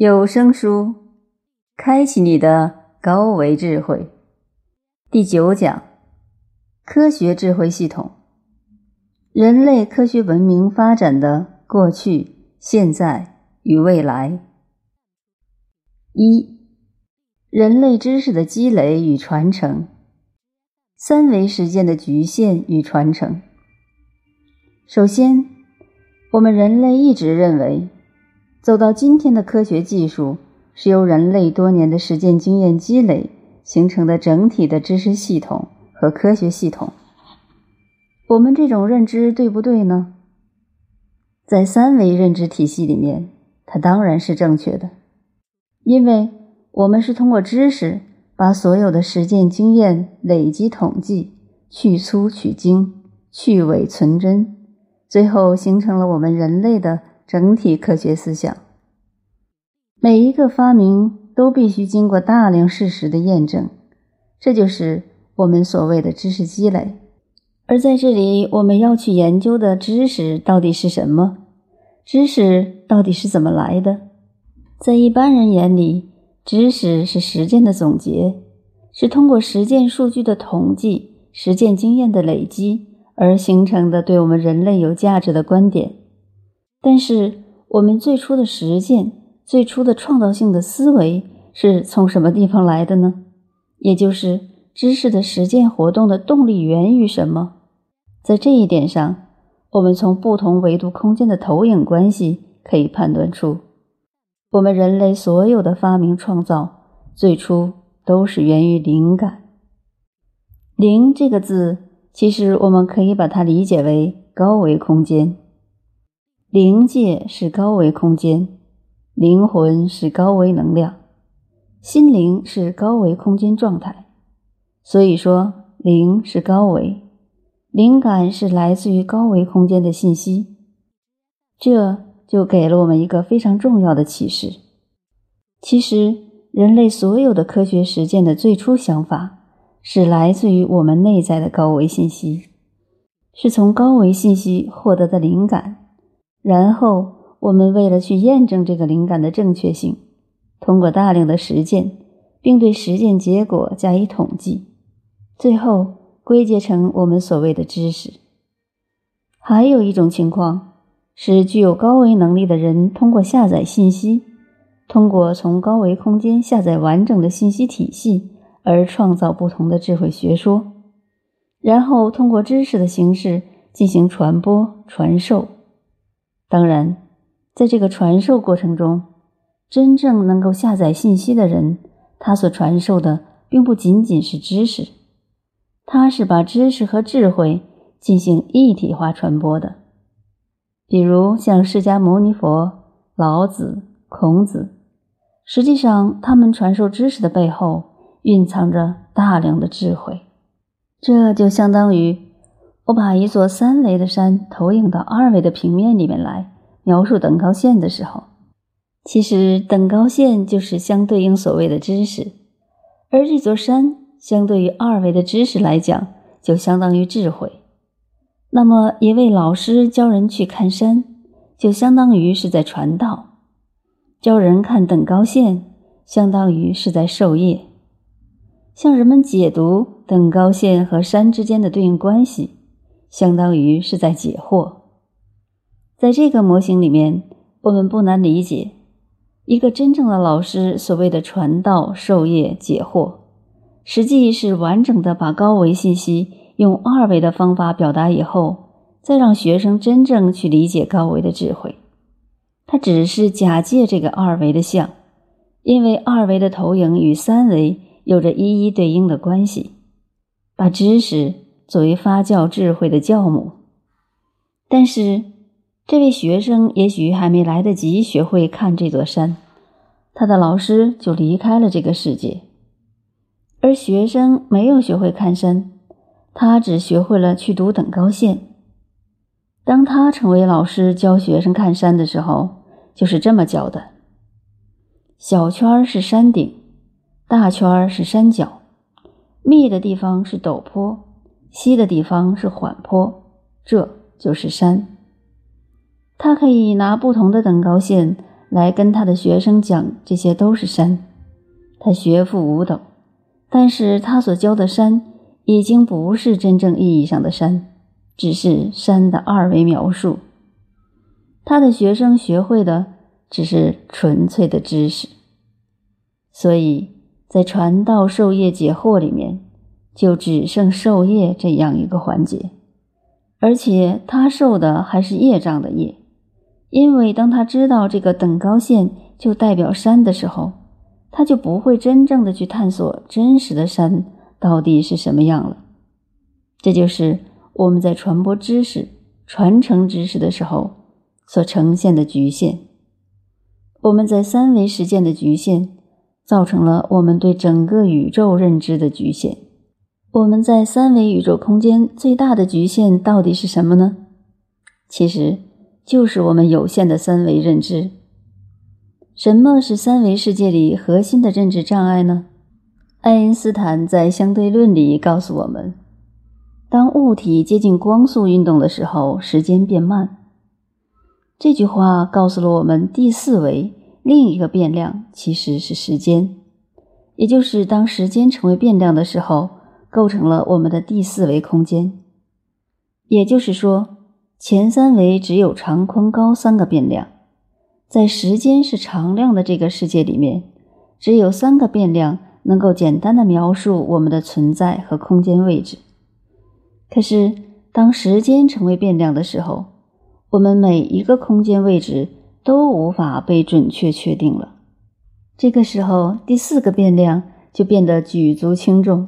有声书，开启你的高维智慧。第九讲：科学智慧系统，人类科学文明发展的过去、现在与未来。一、人类知识的积累与传承，三维实践的局限与传承。首先，我们人类一直认为。走到今天的科学技术，是由人类多年的实践经验积累形成的整体的知识系统和科学系统。我们这种认知对不对呢？在三维认知体系里面，它当然是正确的，因为我们是通过知识把所有的实践经验累积统计，去粗取精，去伪存真，最后形成了我们人类的。整体科学思想，每一个发明都必须经过大量事实的验证，这就是我们所谓的知识积累。而在这里，我们要去研究的知识到底是什么？知识到底是怎么来的？在一般人眼里，知识是实践的总结，是通过实践数据的统计、实践经验的累积而形成的，对我们人类有价值的观点。但是，我们最初的实践、最初的创造性的思维是从什么地方来的呢？也就是知识的实践活动的动力源于什么？在这一点上，我们从不同维度空间的投影关系可以判断出，我们人类所有的发明创造最初都是源于灵感。灵这个字，其实我们可以把它理解为高维空间。灵界是高维空间，灵魂是高维能量，心灵是高维空间状态。所以说，灵是高维，灵感是来自于高维空间的信息。这就给了我们一个非常重要的启示：其实，人类所有的科学实践的最初想法是来自于我们内在的高维信息，是从高维信息获得的灵感。然后，我们为了去验证这个灵感的正确性，通过大量的实践，并对实践结果加以统计，最后归结成我们所谓的知识。还有一种情况是，具有高维能力的人通过下载信息，通过从高维空间下载完整的信息体系而创造不同的智慧学说，然后通过知识的形式进行传播传授。当然，在这个传授过程中，真正能够下载信息的人，他所传授的并不仅仅是知识，他是把知识和智慧进行一体化传播的。比如像释迦牟尼佛、老子、孔子，实际上他们传授知识的背后蕴藏着大量的智慧。这就相当于。我把一座三维的山投影到二维的平面里面来描述等高线的时候，其实等高线就是相对应所谓的知识，而这座山相对于二维的知识来讲，就相当于智慧。那么一位老师教人去看山，就相当于是在传道；教人看等高线，相当于是在授业。向人们解读等高线和山之间的对应关系。相当于是在解惑，在这个模型里面，我们不难理解，一个真正的老师所谓的传道授业解惑，实际是完整的把高维信息用二维的方法表达以后，再让学生真正去理解高维的智慧。他只是假借这个二维的像，因为二维的投影与三维有着一一对应的关系，把知识。作为发酵智慧的教母，但是这位学生也许还没来得及学会看这座山，他的老师就离开了这个世界。而学生没有学会看山，他只学会了去读等高线。当他成为老师教学生看山的时候，就是这么教的：小圈是山顶，大圈是山脚，密的地方是陡坡。西的地方是缓坡，这就是山。他可以拿不同的等高线来跟他的学生讲这些都是山，他学富五斗，但是他所教的山已经不是真正意义上的山，只是山的二维描述。他的学生学会的只是纯粹的知识，所以在传道授业解惑里面，就只剩授业这样一个环节，而且他受的还是业障的业。因为当他知道这个等高线就代表山的时候，他就不会真正的去探索真实的山到底是什么样了。这就是我们在传播知识、传承知识的时候所呈现的局限。我们在三维实践的局限，造成了我们对整个宇宙认知的局限。我们在三维宇宙空间最大的局限到底是什么呢？其实。就是我们有限的三维认知。什么是三维世界里核心的认知障碍呢？爱因斯坦在相对论里告诉我们：当物体接近光速运动的时候，时间变慢。这句话告诉了我们第四维另一个变量其实是时间，也就是当时间成为变量的时候，构成了我们的第四维空间。也就是说。前三维只有长、宽、高三个变量，在时间是常量的这个世界里面，只有三个变量能够简单的描述我们的存在和空间位置。可是，当时间成为变量的时候，我们每一个空间位置都无法被准确确定了。这个时候，第四个变量就变得举足轻重。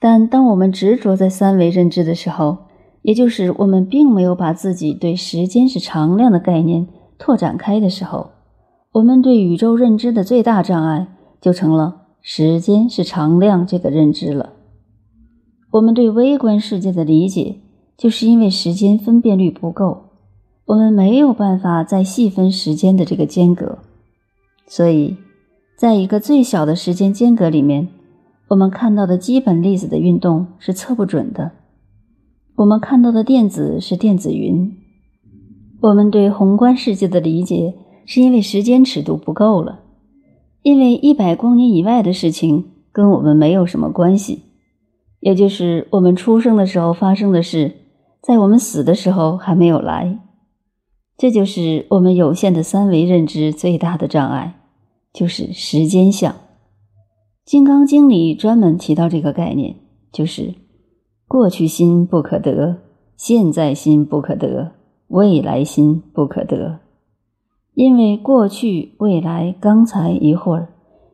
但当我们执着在三维认知的时候，也就是我们并没有把自己对时间是常量的概念拓展开的时候，我们对宇宙认知的最大障碍就成了时间是常量这个认知了。我们对微观世界的理解，就是因为时间分辨率不够，我们没有办法再细分时间的这个间隔，所以，在一个最小的时间间隔里面，我们看到的基本粒子的运动是测不准的。我们看到的电子是电子云。我们对宏观世界的理解，是因为时间尺度不够了，因为一百光年以外的事情跟我们没有什么关系，也就是我们出生的时候发生的事，在我们死的时候还没有来。这就是我们有限的三维认知最大的障碍，就是时间相。《金刚经》里专门提到这个概念，就是。过去心不可得，现在心不可得，未来心不可得。因为过去、未来、刚才一会儿，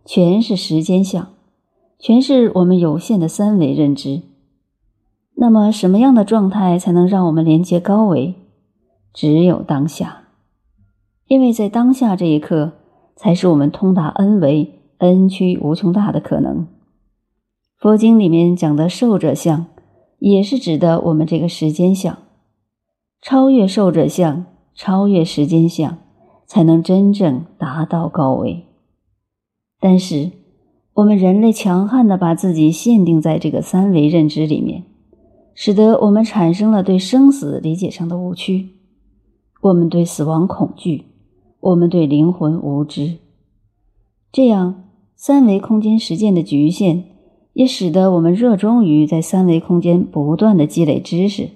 全是时间相，全是我们有限的三维认知。那么，什么样的状态才能让我们连接高维？只有当下，因为在当下这一刻，才是我们通达 N 维、N 区无穷大的可能。佛经里面讲的受者相。也是指的我们这个时间相，超越受者相，超越时间相，才能真正达到高维。但是，我们人类强悍的把自己限定在这个三维认知里面，使得我们产生了对生死理解上的误区。我们对死亡恐惧，我们对灵魂无知，这样三维空间实践的局限。也使得我们热衷于在三维空间不断的积累知识，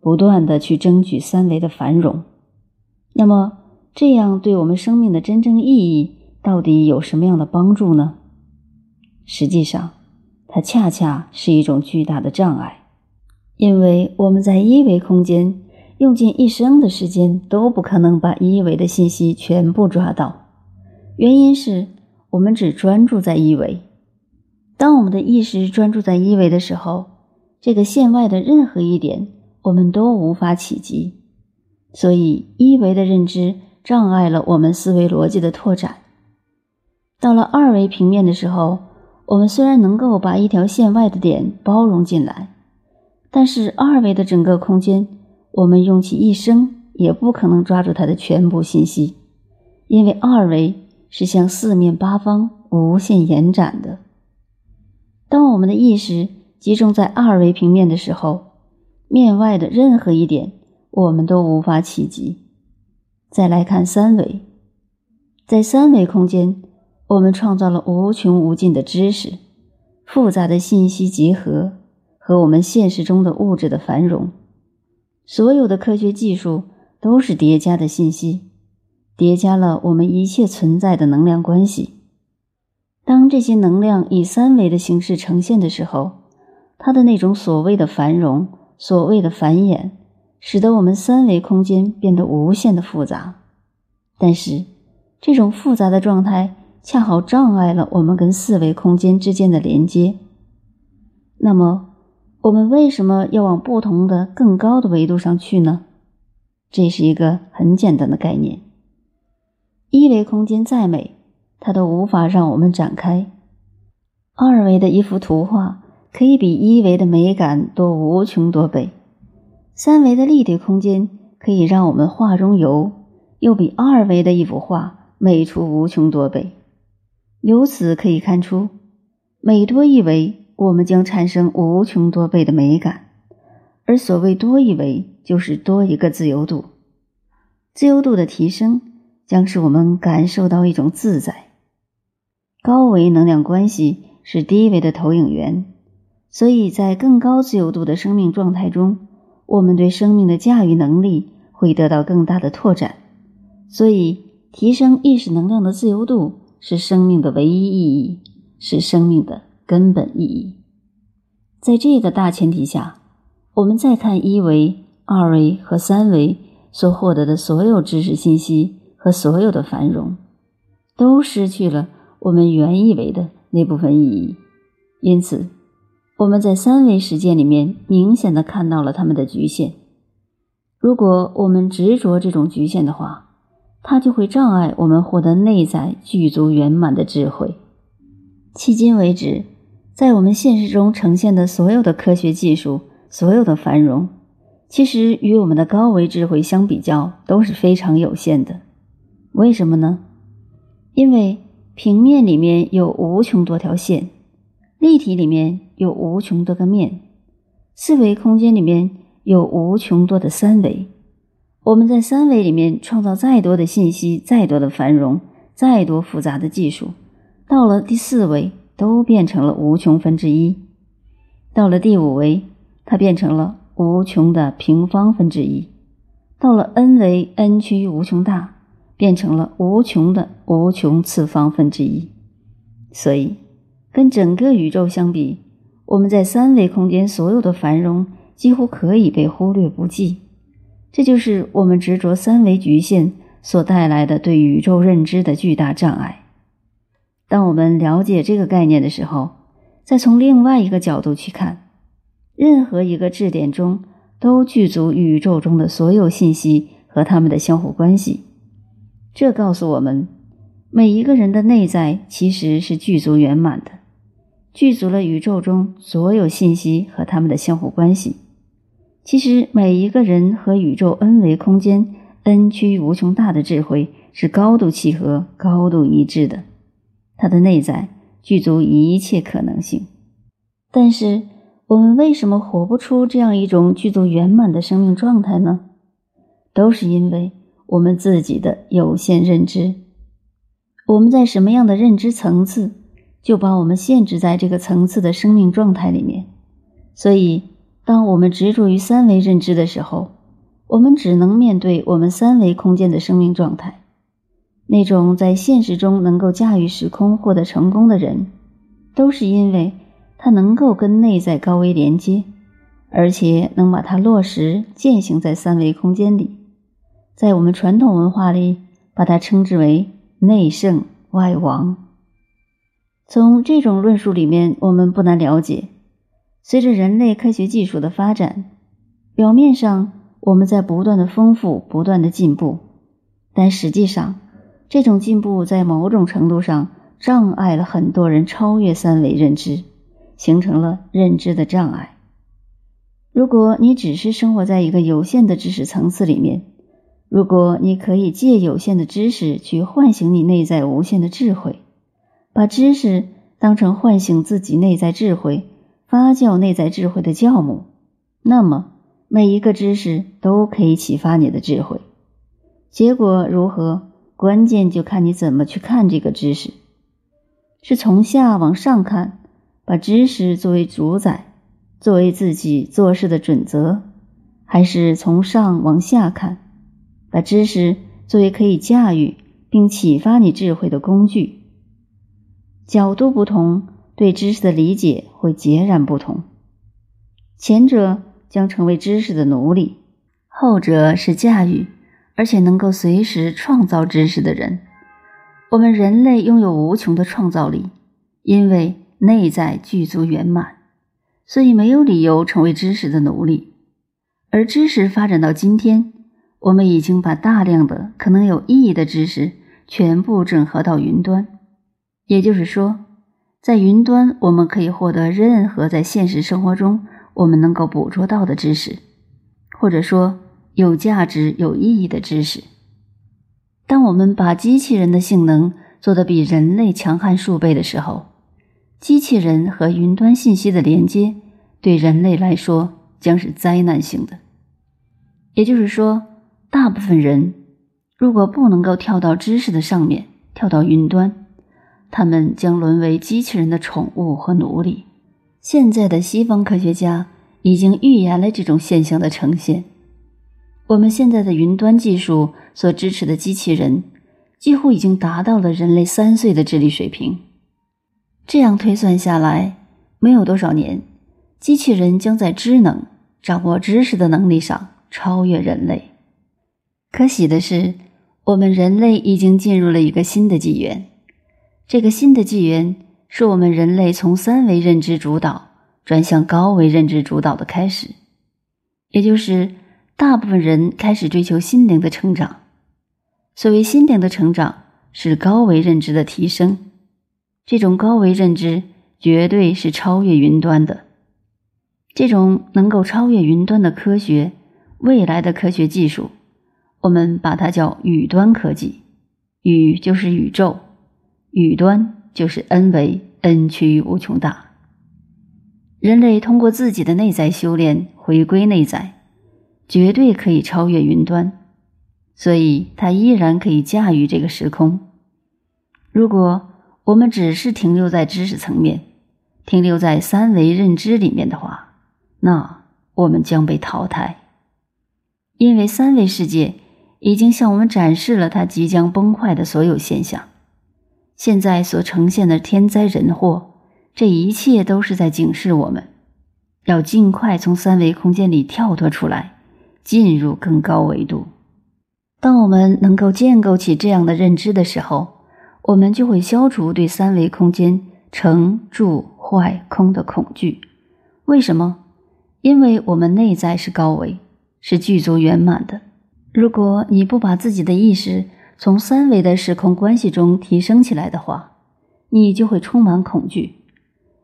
不断的去争取三维的繁荣。那么，这样对我们生命的真正意义到底有什么样的帮助呢？实际上，它恰恰是一种巨大的障碍，因为我们在一维空间用尽一生的时间都不可能把一维的信息全部抓到，原因是我们只专注在一维。当我们的意识专注在一维的时候，这个线外的任何一点，我们都无法企及。所以，一维的认知障碍了我们思维逻辑的拓展。到了二维平面的时候，我们虽然能够把一条线外的点包容进来，但是二维的整个空间，我们用其一生也不可能抓住它的全部信息，因为二维是向四面八方无限延展的。当我们的意识集中在二维平面的时候，面外的任何一点我们都无法企及。再来看三维，在三维空间，我们创造了无穷无尽的知识，复杂的信息结合和我们现实中的物质的繁荣。所有的科学技术都是叠加的信息，叠加了我们一切存在的能量关系。当这些能量以三维的形式呈现的时候，它的那种所谓的繁荣、所谓的繁衍，使得我们三维空间变得无限的复杂。但是，这种复杂的状态恰好障碍了我们跟四维空间之间的连接。那么，我们为什么要往不同的、更高的维度上去呢？这是一个很简单的概念。一维空间再美，它都无法让我们展开。二维的一幅图画可以比一维的美感多无穷多倍。三维的立体空间可以让我们画中游，又比二维的一幅画美出无穷多倍。由此可以看出，每多一维。我们将产生无穷多倍的美感，而所谓多一维，就是多一个自由度。自由度的提升，将使我们感受到一种自在。高维能量关系是低维的投影源，所以在更高自由度的生命状态中，我们对生命的驾驭能力会得到更大的拓展。所以，提升意识能量的自由度是生命的唯一意义，是生命的。根本意义，在这个大前提下，我们再看一维、二维和三维所获得的所有知识信息和所有的繁荣，都失去了我们原以为的那部分意义。因此，我们在三维实践里面明显的看到了他们的局限。如果我们执着这种局限的话，它就会障碍我们获得内在具足圆满的智慧。迄今为止。在我们现实中呈现的所有的科学技术，所有的繁荣，其实与我们的高维智慧相比较都是非常有限的。为什么呢？因为平面里面有无穷多条线，立体里面有无穷多个面，四维空间里面有无穷多的三维。我们在三维里面创造再多的信息，再多的繁荣，再多复杂的技术，到了第四维。都变成了无穷分之一，到了第五维，它变成了无穷的平方分之一；到了 n 维，n 趋于无穷大，变成了无穷的无穷次方分之一。所以，跟整个宇宙相比，我们在三维空间所有的繁荣几乎可以被忽略不计。这就是我们执着三维局限所带来的对宇宙认知的巨大障碍。当我们了解这个概念的时候，再从另外一个角度去看，任何一个质点中都具足宇宙中的所有信息和它们的相互关系。这告诉我们，每一个人的内在其实是具足圆满的，具足了宇宙中所有信息和它们的相互关系。其实，每一个人和宇宙 n 维空间 n 趋无穷大的智慧是高度契合、高度一致的。它的内在具足一切可能性，但是我们为什么活不出这样一种具足圆满的生命状态呢？都是因为我们自己的有限认知。我们在什么样的认知层次，就把我们限制在这个层次的生命状态里面。所以，当我们执着于三维认知的时候，我们只能面对我们三维空间的生命状态。那种在现实中能够驾驭时空获得成功的人，都是因为他能够跟内在高维连接，而且能把它落实践行在三维空间里。在我们传统文化里，把它称之为内圣外王。从这种论述里面，我们不难了解，随着人类科学技术的发展，表面上我们在不断的丰富、不断的进步，但实际上。这种进步在某种程度上障碍了很多人超越三维认知，形成了认知的障碍。如果你只是生活在一个有限的知识层次里面，如果你可以借有限的知识去唤醒你内在无限的智慧，把知识当成唤醒自己内在智慧、发酵内在智慧的酵母，那么每一个知识都可以启发你的智慧。结果如何？关键就看你怎么去看这个知识，是从下往上看，把知识作为主宰，作为自己做事的准则，还是从上往下看，把知识作为可以驾驭并启发你智慧的工具。角度不同，对知识的理解会截然不同。前者将成为知识的奴隶，后者是驾驭。而且能够随时创造知识的人，我们人类拥有无穷的创造力，因为内在具足圆满，所以没有理由成为知识的奴隶。而知识发展到今天，我们已经把大量的可能有意义的知识全部整合到云端，也就是说，在云端我们可以获得任何在现实生活中我们能够捕捉到的知识，或者说。有价值、有意义的知识。当我们把机器人的性能做得比人类强悍数倍的时候，机器人和云端信息的连接对人类来说将是灾难性的。也就是说，大部分人如果不能够跳到知识的上面，跳到云端，他们将沦为机器人的宠物和奴隶。现在的西方科学家已经预言了这种现象的呈现。我们现在的云端技术所支持的机器人，几乎已经达到了人类三岁的智力水平。这样推算下来，没有多少年，机器人将在知能、掌握知识的能力上超越人类。可喜的是，我们人类已经进入了一个新的纪元。这个新的纪元是我们人类从三维认知主导转向高维认知主导的开始，也就是。大部分人开始追求心灵的成长。所谓心灵的成长，是高维认知的提升。这种高维认知绝对是超越云端的。这种能够超越云端的科学，未来的科学技术，我们把它叫宇端科技。宇就是宇宙，宇端就是 n 维 n 趋于无穷大。人类通过自己的内在修炼，回归内在。绝对可以超越云端，所以它依然可以驾驭这个时空。如果我们只是停留在知识层面，停留在三维认知里面的话，那我们将被淘汰，因为三维世界已经向我们展示了它即将崩坏的所有现象。现在所呈现的天灾人祸，这一切都是在警示我们，要尽快从三维空间里跳脱出来。进入更高维度。当我们能够建构起这样的认知的时候，我们就会消除对三维空间成、住、坏、空的恐惧。为什么？因为我们内在是高维，是具足圆满的。如果你不把自己的意识从三维的时空关系中提升起来的话，你就会充满恐惧。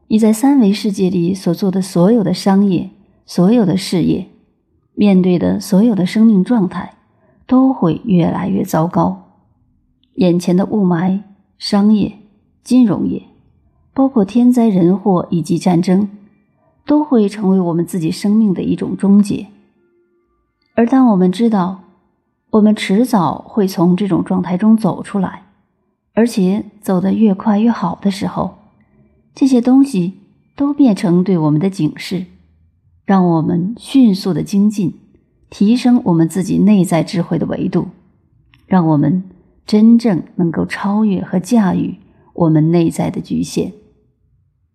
你在三维世界里所做的所有的商业、所有的事业。面对的所有的生命状态都会越来越糟糕。眼前的雾霾、商业、金融业，包括天灾人祸以及战争，都会成为我们自己生命的一种终结。而当我们知道我们迟早会从这种状态中走出来，而且走得越快越好的时候，这些东西都变成对我们的警示。让我们迅速的精进，提升我们自己内在智慧的维度，让我们真正能够超越和驾驭我们内在的局限。